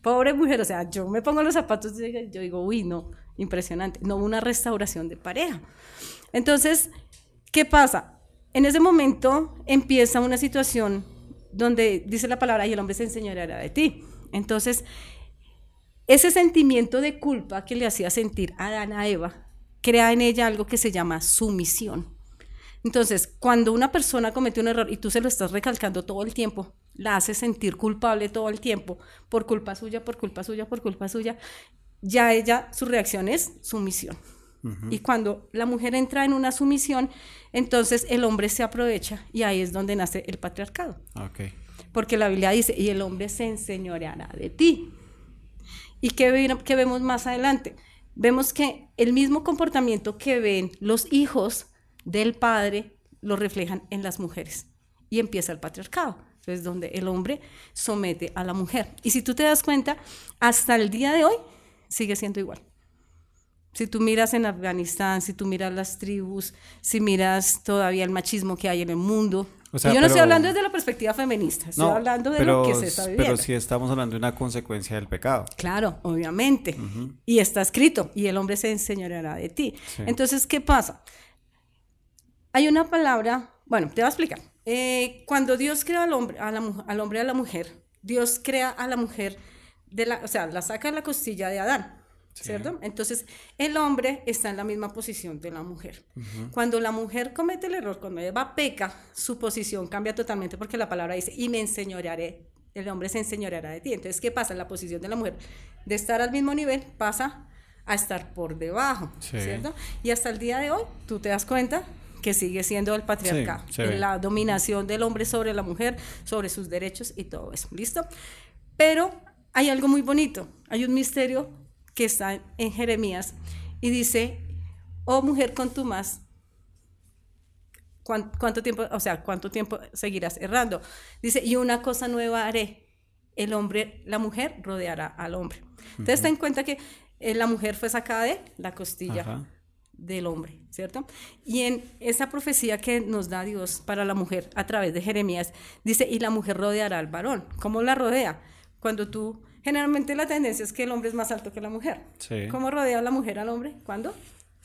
Pobre mujer, o sea, yo me pongo los zapatos y yo digo, uy, no, impresionante. No hubo una restauración de pareja. Entonces, ¿qué pasa? En ese momento empieza una situación donde dice la palabra y el hombre se enseñará de ti. Entonces, ese sentimiento de culpa que le hacía sentir a Adán a Eva crea en ella algo que se llama sumisión. Entonces, cuando una persona comete un error y tú se lo estás recalcando todo el tiempo, la hace sentir culpable todo el tiempo, por culpa suya, por culpa suya, por culpa suya, ya ella, su reacción es sumisión. Y cuando la mujer entra en una sumisión, entonces el hombre se aprovecha y ahí es donde nace el patriarcado. Porque la Biblia dice, y el hombre se enseñoreará de ti. ¿Y qué, qué vemos más adelante? Vemos que el mismo comportamiento que ven los hijos del padre lo reflejan en las mujeres. Y empieza el patriarcado. Entonces, donde el hombre somete a la mujer. Y si tú te das cuenta, hasta el día de hoy sigue siendo igual. Si tú miras en Afganistán, si tú miras las tribus, si miras todavía el machismo que hay en el mundo. yo no estoy hablando desde la perspectiva feminista, estoy hablando de lo que se está viviendo. Pero sí estamos hablando de una consecuencia del pecado. Claro, obviamente. Y está escrito, y el hombre se enseñoreará de ti. Entonces, ¿qué pasa? Hay una palabra, bueno, te voy a explicar. Eh, cuando Dios crea al hombre, al hombre y a la mujer, Dios crea a la mujer, de la, o sea, la saca de la costilla de Adán. ¿Cierto? Entonces, el hombre está en la misma posición de la mujer. Cuando la mujer comete el error, cuando Eva peca, su posición cambia totalmente porque la palabra dice, y me enseñorearé, el hombre se enseñoreará de ti. Entonces, ¿qué pasa? La posición de la mujer de estar al mismo nivel pasa a estar por debajo, ¿cierto? Y hasta el día de hoy, tú te das cuenta que sigue siendo el patriarcado, la dominación del hombre sobre la mujer, sobre sus derechos y todo eso. ¿Listo? Pero hay algo muy bonito, hay un misterio que está en Jeremías y dice, oh mujer con tu más, ¿cuánto, tiempo, o sea, cuánto tiempo seguirás errando? Dice, y una cosa nueva haré, el hombre, la mujer rodeará al hombre. Entonces, ten en cuenta que eh, la mujer fue sacada de la costilla del hombre, ¿cierto? Y en esa profecía que nos da Dios para la mujer a través de Jeremías, dice, y la mujer rodeará al varón. ¿Cómo la rodea? Cuando tú, generalmente la tendencia es que el hombre es más alto que la mujer. ¿Cómo rodea la mujer al hombre? Cuando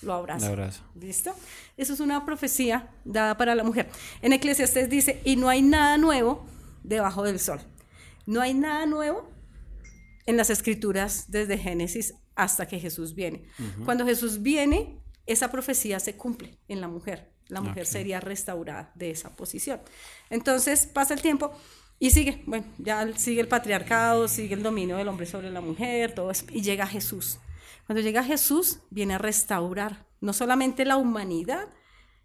lo abraza. ¿Listo? Eso es una profecía dada para la mujer. En Eclesiastes dice, y no hay nada nuevo debajo del sol. No hay nada nuevo en las escrituras desde Génesis hasta que Jesús viene. Cuando Jesús viene, esa profecía se cumple en la mujer. La mujer sería restaurada de esa posición. Entonces pasa el tiempo y sigue, bueno, ya sigue el patriarcado, sigue el dominio del hombre sobre la mujer, todo eso, y llega Jesús. Cuando llega Jesús, viene a restaurar no solamente la humanidad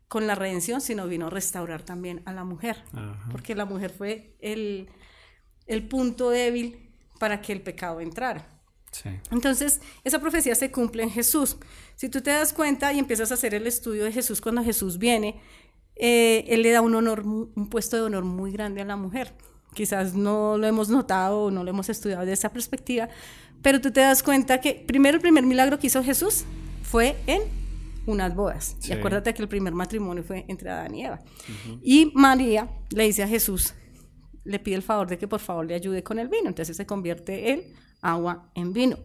con la redención, sino vino a restaurar también a la mujer, porque la mujer fue el, el punto débil para que el pecado entrara. Entonces, esa profecía se cumple en Jesús. Si tú te das cuenta y empiezas a hacer el estudio de Jesús cuando Jesús viene, eh, él le da un honor, un puesto de honor muy grande a la mujer. Quizás no lo hemos notado o no lo hemos estudiado desde esa perspectiva, pero tú te das cuenta que primero el primer milagro que hizo Jesús fue en unas bodas. Y acuérdate que el primer matrimonio fue entre Adán y Eva. Y María le dice a Jesús, le pide el favor de que por favor le ayude con el vino. Entonces se convierte él agua en vino.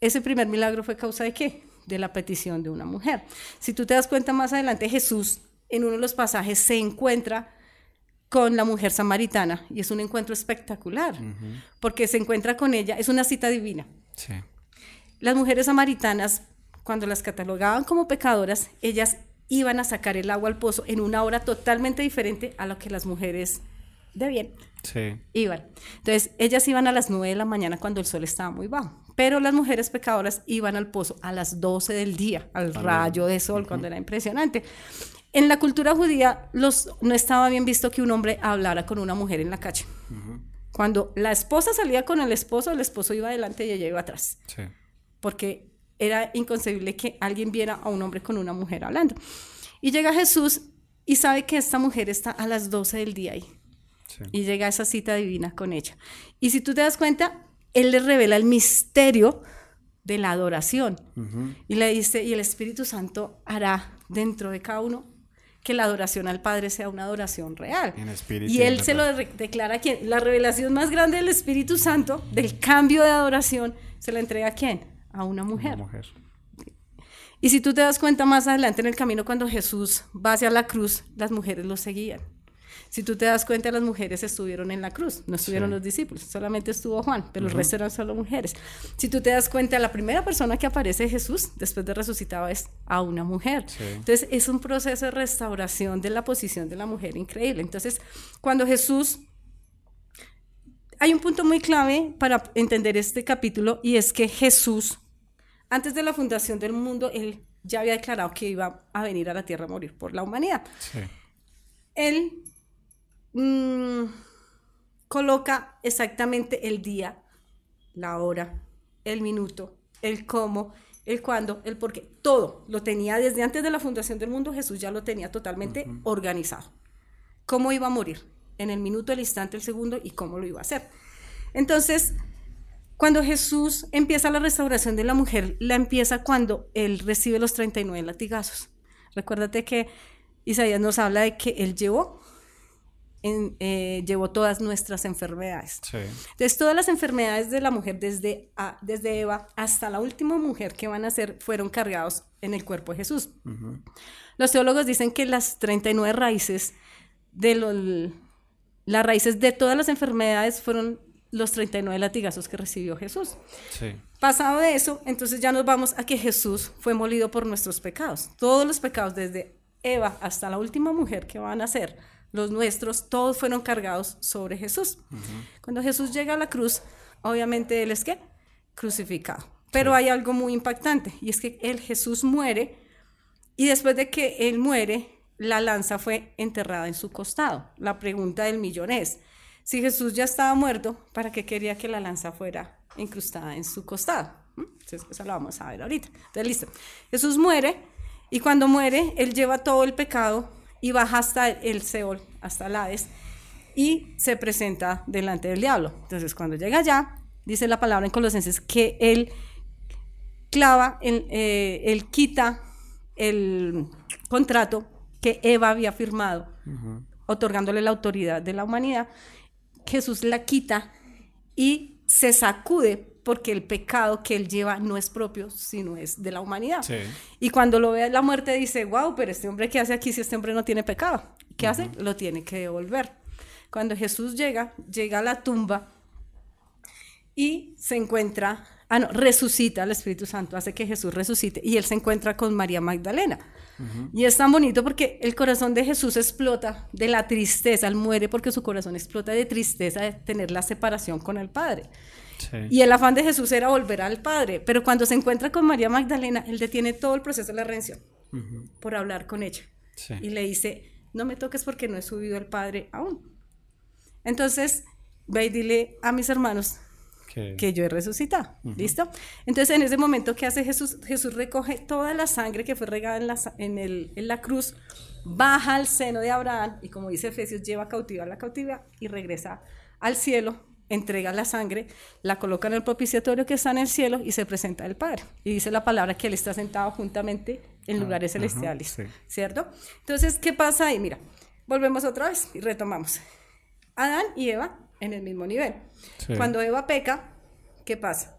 Ese primer milagro fue causa de qué? De la petición de una mujer. Si tú te das cuenta más adelante, Jesús en uno de los pasajes se encuentra con la mujer samaritana y es un encuentro espectacular, porque se encuentra con ella, es una cita divina. Las mujeres samaritanas, cuando las catalogaban como pecadoras, ellas iban a sacar el agua al pozo en una hora totalmente diferente a lo que las mujeres de bien. Sí. Iban. Entonces, ellas iban a las 9 de la mañana cuando el sol estaba muy bajo. Pero las mujeres pecadoras iban al pozo a las 12 del día, al rayo de sol, cuando era impresionante. En la cultura judía los, no estaba bien visto que un hombre hablara con una mujer en la calle. Cuando la esposa salía con el esposo, el esposo iba adelante y ella iba atrás. Sí. Porque era inconcebible que alguien viera a un hombre con una mujer hablando. Y llega Jesús y sabe que esta mujer está a las 12 del día ahí. Y llega a esa cita divina con ella. Y si tú te das cuenta, él le revela el misterio de la adoración. Y le dice, y el Espíritu Santo hará dentro de cada uno que la adoración al Padre sea una adoración real. y él se lo declara a quién. La revelación más grande del Espíritu Santo, del cambio de adoración, se la entrega a quién? A una mujer. Una mujer. Y si tú te das cuenta más adelante en el camino, cuando Jesús va hacia la cruz, las mujeres lo seguían. Si tú te das cuenta, las mujeres estuvieron en la cruz, no estuvieron Sí. los discípulos, solamente estuvo Juan, pero el resto eran solo mujeres. Si tú te das cuenta, la primera persona que aparece Jesús después de resucitado es a una mujer. Sí. Entonces es un proceso de restauración de la posición de la mujer increíble. Entonces, cuando Jesús hay un punto muy clave para entender este capítulo y es que Jesús, antes de la fundación del mundo, él ya había declarado que iba a venir a la tierra a morir por la humanidad. Sí. Él mm, coloca exactamente el día, la hora, el minuto, el cómo, el cuándo, el por qué. Todo lo tenía desde antes de la fundación del mundo, Jesús ya lo tenía totalmente organizado. Cómo iba a morir, en el minuto, el instante, el segundo y cómo lo iba a hacer. Entonces, cuando Jesús empieza la restauración de la mujer, la empieza cuando él recibe los 39 latigazos. Recuérdate que Isaías nos habla de que él llevó, en- eh, llevó todas nuestras enfermedades. Sí. Entonces, todas las enfermedades de la mujer, desde, a- desde Eva hasta la última mujer que van a ser, fueron cargados en el cuerpo de Jesús. Los teólogos dicen que las 39 raíces de los, las raíces de todas las enfermedades fueron los 39 latigazos que recibió Jesús. Sí. Pasado de eso, entonces ya nos vamos a que Jesús fue molido por nuestros pecados. Todos los pecados, desde Eva hasta la última mujer que van a ser los nuestros, todos fueron cargados sobre Jesús. Cuando Jesús llega a la cruz, obviamente él es qué? Crucificado. Pero hay algo muy impactante y es que el Jesús muere y después de que él muere, la lanza fue enterrada en su costado. La pregunta del millón es, si Jesús ya estaba muerto, ¿para qué quería que la lanza fuera incrustada en su costado? ¿Mm? Entonces, eso lo vamos a ver ahorita. Entonces, listo. Jesús muere y cuando muere, él lleva todo el pecado y baja hasta el Seol, hasta el Hades, y se presenta delante del diablo. Entonces, cuando llega allá, dice la palabra en Colosenses que él clava, el- eh, él quita el contrato que Eva había firmado, otorgándole la autoridad de la humanidad. Jesús la quita y se sacude porque el pecado que él lleva no es propio, sino es de la humanidad. Sí. Y cuando lo ve la muerte dice, wow, pero este hombre qué hace aquí si este hombre no tiene pecado. ¿Qué hace? Lo tiene que devolver. Cuando Jesús llega, llega a la tumba y se encuentra, ah no, resucita el Espíritu Santo, hace que Jesús resucite y él se encuentra con María Magdalena. Y es tan bonito porque el corazón de Jesús explota de la tristeza, él muere porque su corazón explota de tristeza de tener la separación con el Padre. Sí. Y el afán de Jesús era volver al Padre, pero cuando se encuentra con María Magdalena, él detiene todo el proceso de la redención por hablar con ella. Sí. Y le dice, no me toques porque no he subido al Padre aún. Entonces, ve y dile a mis hermanos Que- que yo he resucitado. ¿Listo? Entonces, en ese momento, ¿qué hace Jesús? Jesús recoge toda la sangre que fue regada en la, en el- en la cruz, baja al seno de Abraham y, como dice Efesios, lleva cautiva a la cautividad y regresa al cielo, entrega la sangre, la coloca en el propiciatorio que está en el cielo y se presenta al Padre. Y dice la palabra que Él está sentado juntamente en lugares ajá, celestiales. sí. ¿Cierto? Entonces, ¿qué pasa ahí? Mira, volvemos otra vez y retomamos. Adán y Eva en el mismo nivel. Sí. Cuando Eva peca, ¿qué pasa?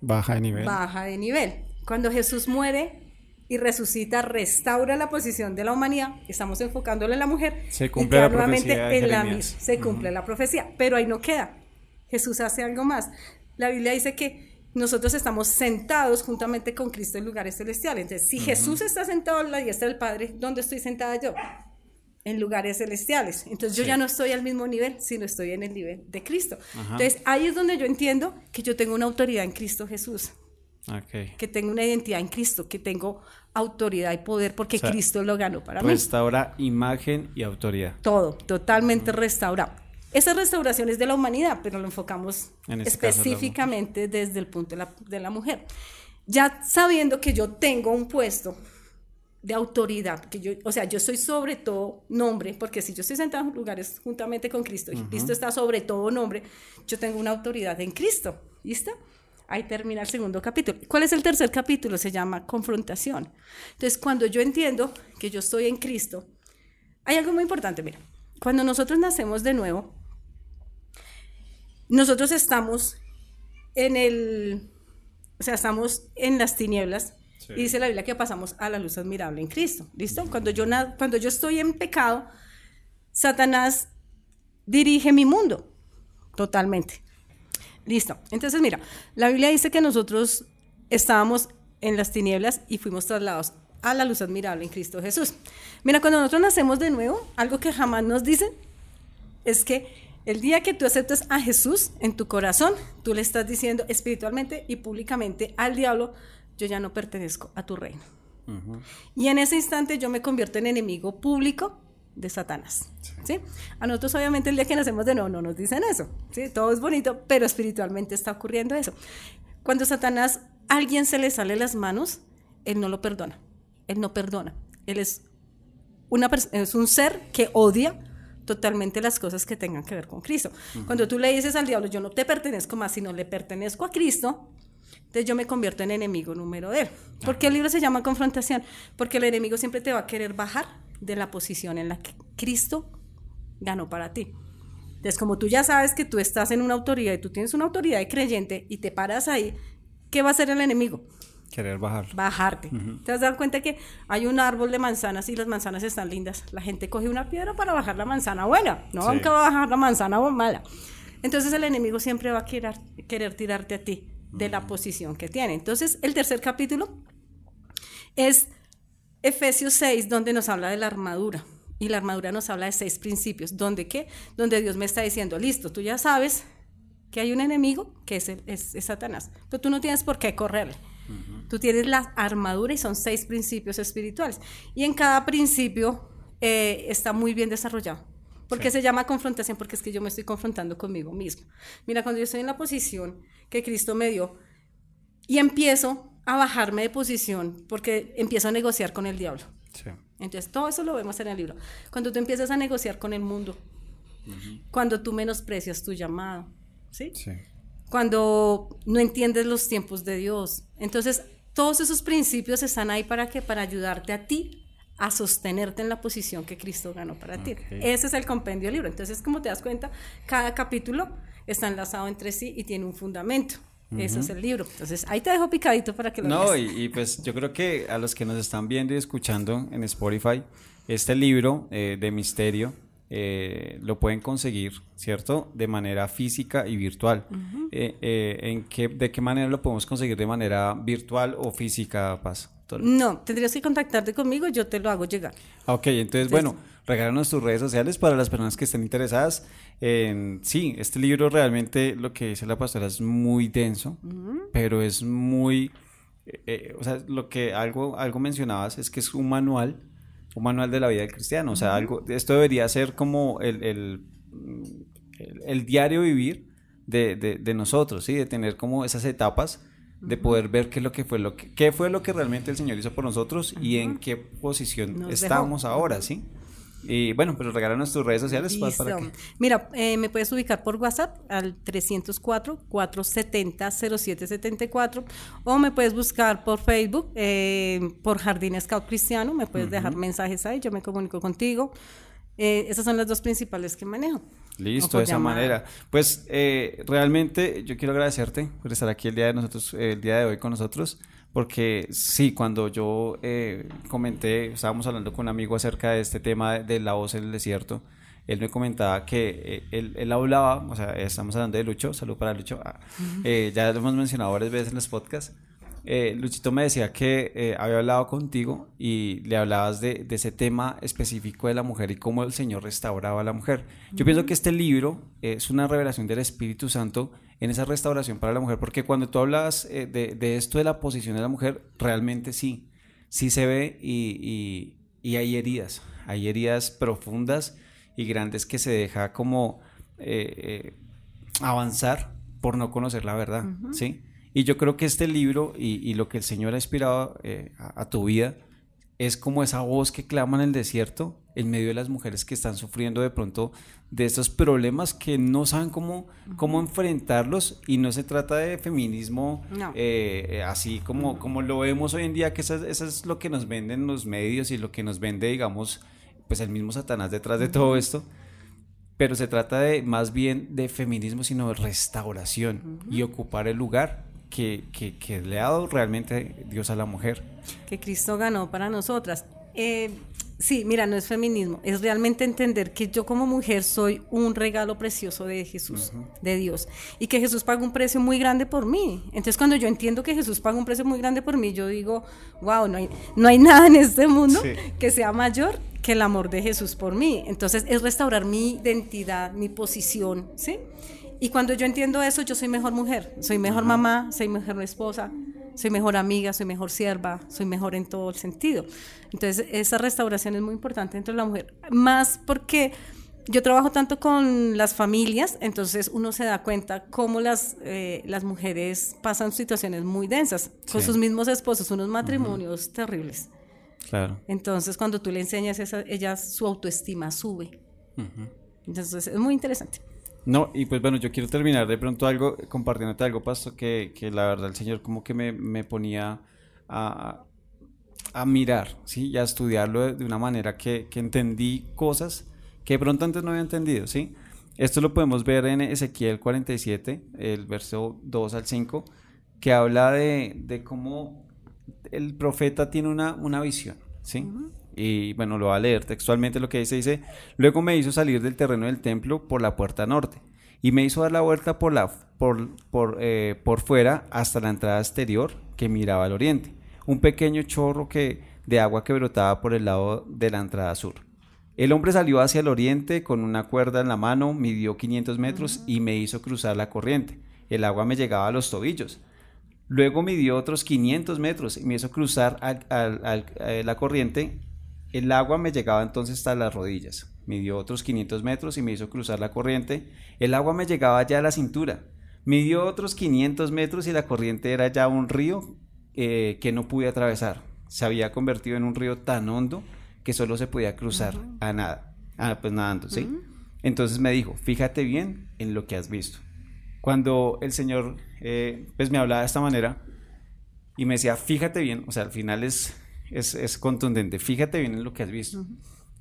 Baja de nivel. Baja de nivel. Cuando Jesús muere y resucita, restaura la posición de la humanidad, estamos enfocándole en la mujer. Se y cumple queda la profecía de en la Se cumple la profecía, pero ahí no queda. Jesús hace algo más. La Biblia dice que nosotros estamos sentados juntamente con Cristo en lugares celestiales. Entonces, si Jesús está sentado a la diestra del Padre, ¿dónde estoy sentada yo? En lugares celestiales. Entonces yo Sí. ya no estoy al mismo nivel, sino estoy en el nivel de Cristo. Entonces ahí es donde yo entiendo que yo tengo una autoridad en Cristo Jesús, que tengo una identidad en Cristo, que tengo autoridad y poder porque O sea, Cristo lo ganó para mí. Restaura imagen y autoridad. Todo, totalmente restaurado. Esa restauración es de la humanidad, pero lo enfocamos En este caso, específicamente desde el punto de la, de la mujer. Ya sabiendo que yo tengo un puesto de autoridad, que yo, o sea, yo soy sobre todo nombre, porque si yo estoy sentado en lugares juntamente con Cristo y Cristo está sobre todo nombre, yo tengo una autoridad en Cristo. ¿Listo? Ahí termina el segundo capítulo. ¿Cuál es el tercer capítulo? Se llama confrontación. Entonces, cuando yo entiendo que yo estoy en Cristo, hay algo muy importante, mira. Cuando nosotros nacemos de nuevo, nosotros estamos en el, o sea, estamos en las tinieblas. Sí. Y dice la Biblia que pasamos a la luz admirable en Cristo. ¿Listo? Cuando yo, cuando yo estoy en pecado, Satanás dirige mi mundo totalmente. Listo. Entonces, mira, la Biblia dice que nosotros estábamos en las tinieblas y fuimos trasladados a la luz admirable en Cristo Jesús. Mira, cuando nosotros nacemos de nuevo, algo que jamás nos dicen es que el día que tú aceptas a Jesús en tu corazón, tú le estás diciendo espiritualmente y públicamente al diablo, yo ya no pertenezco a tu reino. Y en ese instante yo me convierto en enemigo público de Satanás. Sí. A nosotros obviamente el día que nacemos de nuevo no nos dicen eso. ¿sí? Todo es bonito, pero espiritualmente está ocurriendo eso. Cuando Satanás a alguien se le sale las manos, él no lo perdona. Él no perdona. Él es, una es un ser que odia totalmente las cosas que tengan que ver con Cristo. Cuando tú le dices al diablo, yo no te pertenezco más, sino le pertenezco a Cristo, entonces yo me convierto en enemigo número de él. ¿Por qué el libro se llama confrontación? Porque el enemigo siempre te va a querer bajar de la posición en la que Cristo ganó para ti. Entonces, como tú ya sabes que tú estás en una autoridad y tú tienes una autoridad de creyente y te paras ahí, ¿qué va a hacer el enemigo? Querer bajar. Bajarte. Te has dado cuenta que hay un árbol de manzanas y las manzanas están lindas. La gente coge una piedra para bajar la manzana buena, no aunque va a bajar la manzana mala. Entonces el enemigo siempre va a querer, querer tirarte a ti de la posición que tiene. Entonces el tercer capítulo es Efesios 6, donde nos habla de la armadura. Y la armadura nos habla de seis principios. ¿Dónde qué? Donde Dios me está diciendo, listo, tú ya sabes que hay un enemigo que es, es, Satanás, pero tú no tienes por qué correrle. Tú tienes la armadura y son seis principios espirituales. Y en cada principio eh, está muy bien desarrollado. ¿Por qué se llama confrontación? Porque es que yo me estoy confrontando conmigo mismo. Mira, cuando yo estoy en la posición que Cristo me dio y empiezo a bajarme de posición porque empiezo a negociar con el diablo. Entonces, todo eso lo vemos en el libro. Cuando tú empiezas a negociar con el mundo, cuando tú menosprecias tu llamado, ¿sí? ¿sí? Cuando no entiendes los tiempos de Dios. Entonces, todos esos principios están ahí para que para ayudarte a ti a sostenerte en la posición que Cristo ganó para ti. Ese es el compendio del libro. Entonces, como te das cuenta, cada capítulo está enlazado entre sí y tiene un fundamento. Eso es el libro. Entonces, ahí te dejo picadito para que lo No, y, pues yo creo que a los que nos están viendo y escuchando en Spotify, este libro eh, de misterio eh, lo pueden conseguir, ¿cierto? De manera física y virtual. Eh, ¿en qué, ¿De qué manera lo podemos conseguir de manera virtual o física, Paz? No, tendrías que contactarte conmigo, yo te lo hago llegar. Ok, entonces, bueno, regálanos tus redes sociales para las personas que estén interesadas. En, sí, este libro realmente lo que dice la pastora es muy denso, pero es muy, eh, eh, o sea, lo que algo, algo mencionabas es que es un manual, un manual de la vida del cristiano, o sea, algo, esto debería ser como el, el, el, diario vivir de, de, de, nosotros, ¿sí? De tener como esas etapas de poder ver qué, lo que fue lo que qué fue lo que realmente el Señor hizo por nosotros y en qué posición estamos ahora, ¿sí? Y bueno, pero regálanos tus redes sociales pues, para que... Mira, eh, me puedes ubicar por WhatsApp al 304-470-0774 o me puedes buscar por Facebook eh, por Jardín Scout Cristiano, me puedes dejar mensajes ahí, yo me comunico contigo. Eh, esas son las dos principales que manejo. Listo, de esa manera. Pues eh, realmente yo quiero agradecerte por estar aquí el día de nosotros, el día de hoy con nosotros, porque sí, cuando yo eh, comenté, estábamos hablando con un amigo acerca de este tema de, la voz en el desierto, él me comentaba que él, él, hablaba, o sea, estamos hablando de Lucho, salud para Lucho, ah, ya lo hemos mencionado varias veces en los podcasts, eh, Luchito me decía que eh, había hablado contigo y le hablabas de, ese tema específico de la mujer y cómo el Señor restauraba a la mujer. Yo pienso que este libro es una revelación del Espíritu Santo en esa restauración para la mujer, porque cuando tú hablas eh, de, esto de la posición de la mujer, realmente sí, sí se ve y, hay heridas, hay heridas profundas y grandes que se deja como avanzar por no conocer la verdad, ¿sí? Y yo creo que este libro y, lo que el Señor ha inspirado eh, a, tu vida es como esa voz que clama en el desierto en medio de las mujeres que están sufriendo de pronto de estos problemas que no saben cómo, cómo enfrentarlos. Y no se trata de feminismo eh, eh, así como, como lo vemos hoy en día, que eso, es lo que nos venden los medios y lo que nos vende, digamos, pues el mismo Satanás detrás de todo esto. Pero se trata de más bien de feminismo, sino de restauración y ocupar el lugar que, que, le ha dado realmente Dios a la mujer. Que Cristo ganó para nosotras. Eh, Sí, mira, no es feminismo, es realmente entender que yo como mujer soy un regalo precioso de Jesús, de Dios, y que Jesús paga un precio muy grande por mí. Entonces cuando yo entiendo que Jesús paga un precio muy grande por mí, yo digo, wow, no hay, no hay nada en este mundo que sea mayor que el amor de Jesús por mí. Entonces es restaurar mi identidad, mi posición, ¿sí? Y cuando yo entiendo eso, yo soy mejor mujer, soy mejor mamá, soy mejor esposa, soy mejor amiga, soy mejor sierva, soy mejor en todo el sentido. Entonces, esa restauración es muy importante dentro de la mujer, más porque yo trabajo tanto con las familias, entonces uno se da cuenta cómo las, eh, las mujeres pasan situaciones muy densas con sus mismos esposos, unos matrimonios terribles. Claro. Entonces, cuando tú le enseñas eso, ella su autoestima sube. Entonces, es muy interesante. No, y pues bueno, yo quiero terminar de pronto algo, compartiéndote algo, Pasto, que, que la verdad el Señor como que me, me ponía a, a, mirar, ¿sí? Y a estudiarlo de, una manera que, que, entendí cosas que de pronto antes no había entendido, ¿sí? Esto lo podemos ver en Ezequiel 47, el verso 2 al 5, que habla de, de cómo el profeta tiene una, una visión, ¿sí? Y bueno, lo va a leer textualmente lo que dice, dice, luego me hizo salir del terreno del templo por la puerta norte y me hizo dar la vuelta por, la, por, por, eh, por fuera hasta la entrada exterior que miraba al oriente, un pequeño chorro que, de agua que brotaba por el lado de la entrada sur. El hombre salió hacia el oriente con una cuerda en la mano, midió 500 metros y me hizo cruzar la corriente. El agua me llegaba a los tobillos. Luego midió otros 500 metros y me hizo cruzar eh, la corriente el agua me llegaba entonces hasta las rodillas. Midió otros 500 metros y me hizo cruzar la corriente. El agua me llegaba ya a la cintura. Midió otros 500 metros y la corriente era ya un río eh, que no pude atravesar. Se había convertido en un río tan hondo que solo se podía cruzar a nada. Ah, pues nadando, ¿sí? Entonces me dijo, fíjate bien en lo que has visto. Cuando el Señor eh, pues me hablaba de esta manera y me decía, fíjate bien, o sea, al final es es, contundente. Fíjate bien en lo que has visto.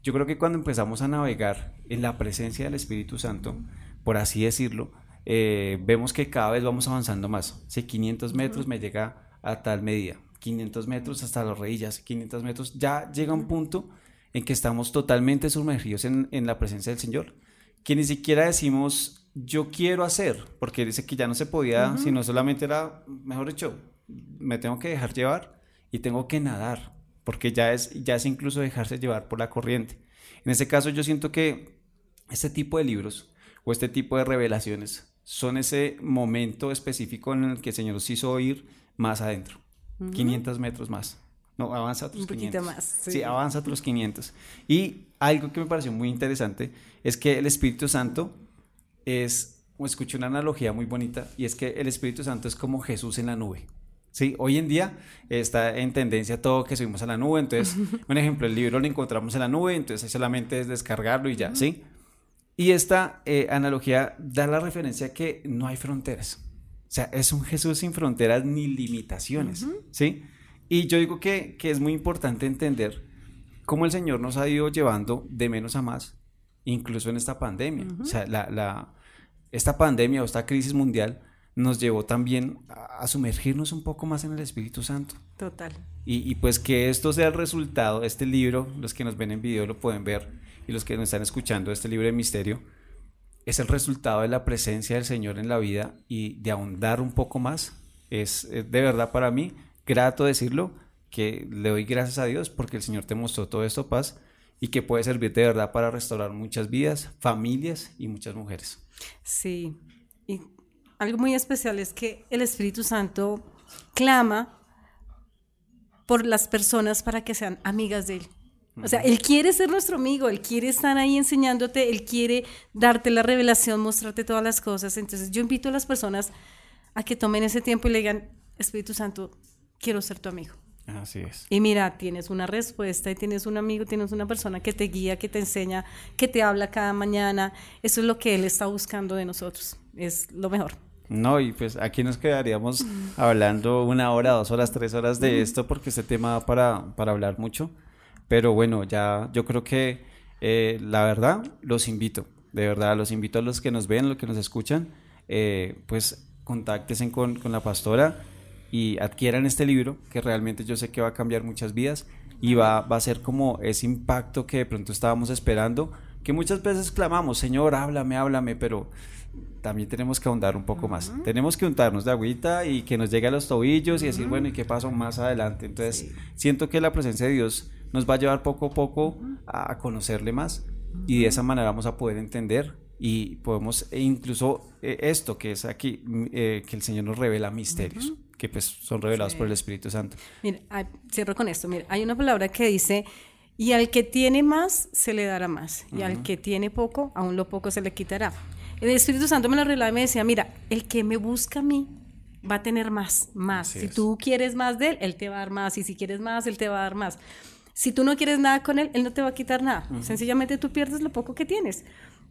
Yo creo que cuando empezamos a navegar en la presencia del Espíritu Santo, por así decirlo, eh, vemos que cada vez vamos avanzando más. Si 500 metros me llega a tal medida, 500 metros hasta las rodillas, 500 metros, ya llega un punto en que estamos totalmente sumergidos en, en la presencia del Señor, que ni siquiera decimos yo quiero hacer, porque dice que ya no se podía, sino solamente era, mejor dicho, me tengo que dejar llevar y tengo que nadar porque ya es, ya es incluso dejarse llevar por la corriente. En ese caso yo siento que este tipo de libros o este tipo de revelaciones son ese momento específico en el que el Señor nos hizo oír más adentro, 500 metros más. No, avanza otros Un 500. más. Sí. sí, avanza otros 500. Y algo que me pareció muy interesante es que el Espíritu Santo es, escuché una analogía muy bonita, y es que el Espíritu Santo es como Jesús en la nube. Sí, hoy en día está en tendencia todo que subimos a la nube, entonces, [laughs] un ejemplo, el libro lo encontramos en la nube, entonces solamente es descargarlo y ya, ¿sí? Y esta eh, analogía da la referencia que no hay fronteras. O sea, es un Jesús sin fronteras ni limitaciones, ¿sí? Y yo digo que, que, es muy importante entender cómo el Señor nos ha ido llevando de menos a más, incluso en esta pandemia. O sea, la, la, esta pandemia o esta crisis mundial nos llevó también a, sumergirnos un poco más en el Espíritu Santo. Total. Y, pues que esto sea el resultado, este libro, los que nos ven en video lo pueden ver y los que nos están escuchando, este libro de misterio, es el resultado de la presencia del Señor en la vida y de ahondar un poco más. Es, de verdad para mí grato decirlo, que le doy gracias a Dios porque el Señor te mostró todo esto, paz, y que puede servir de verdad para restaurar muchas vidas, familias y muchas mujeres. Sí, y algo muy especial es que el Espíritu Santo clama por las personas para que sean amigas de Él. O sea, Él quiere ser nuestro amigo, Él quiere estar ahí enseñándote, Él quiere darte la revelación, mostrarte todas las cosas. Entonces yo invito a las personas a que tomen ese tiempo y le digan, Espíritu Santo, quiero ser tu amigo. Así es. Y mira, tienes una respuesta y tienes un amigo, tienes una persona que te guía, que te enseña, que te habla cada mañana. Eso es lo que Él está buscando de nosotros. Es lo mejor. No, y pues aquí nos quedaríamos hablando una hora, dos horas, tres horas de esto porque este tema va para, para hablar mucho. Pero bueno, ya yo creo que eh, la verdad los invito, de verdad los invito a los que nos ven, los que nos escuchan, eh, pues contáctense con, con la pastora y adquieran este libro que realmente yo sé que va a cambiar muchas vidas. y va, va a ser como ese impacto que de pronto estábamos esperando, que muchas veces clamamos, Señor, háblame, háblame, pero también tenemos que ahondar un poco más. Tenemos que untarnos de agüita y que nos llegue a los tobillos y decir, bueno, ¿y qué pasó más adelante? Entonces, siento que la presencia de Dios nos va a llevar poco a poco a conocerle más y de esa manera vamos a poder entender y podemos e incluso eh, esto que es aquí, eh, que el Señor nos revela misterios, que pues son revelados por el Espíritu Santo. Mira, cierro con esto, mira, hay una palabra que dice, y al que tiene más, se le dará más, y al que tiene poco, aún lo poco se le quitará. El Espíritu Santo me lo revelaba y me decía, mira, el que me busca a mí va a tener más, más. si tú quieres más de él, él te va a dar más, y si quieres más, él te va a dar más. Si tú no quieres nada con él, él no te va a quitar nada. Sencillamente tú pierdes lo poco que tienes.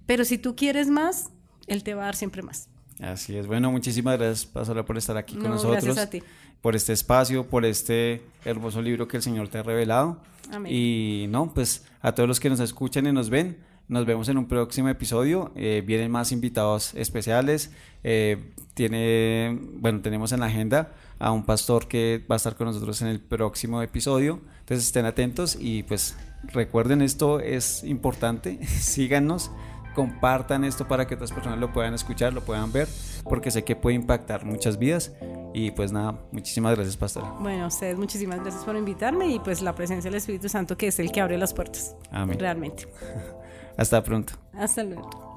Pero si tú quieres más, él te va a dar siempre más. Así es. Bueno, muchísimas gracias, Pastora, por estar aquí con nosotros. Gracias a ti. Por este espacio, por este hermoso libro que el Señor te ha revelado. Amén. Y no, pues a todos los que nos escuchan y nos ven, nos vemos en un próximo episodio. Eh, vienen más invitados especiales. Eh, tiene, bueno, tenemos en la agenda a un pastor que va a estar con nosotros en el próximo episodio. Entonces estén atentos y pues recuerden esto es importante. [laughs] Síganos, compartan esto para que otras personas lo puedan escuchar, lo puedan ver, porque sé que puede impactar muchas vidas. Y pues nada, muchísimas gracias, pastor. Bueno, a ustedes muchísimas gracias por invitarme y pues la presencia del Espíritu Santo que es el que abre las puertas. Amén. Realmente. [laughs] Hasta pronto. Hasta luego.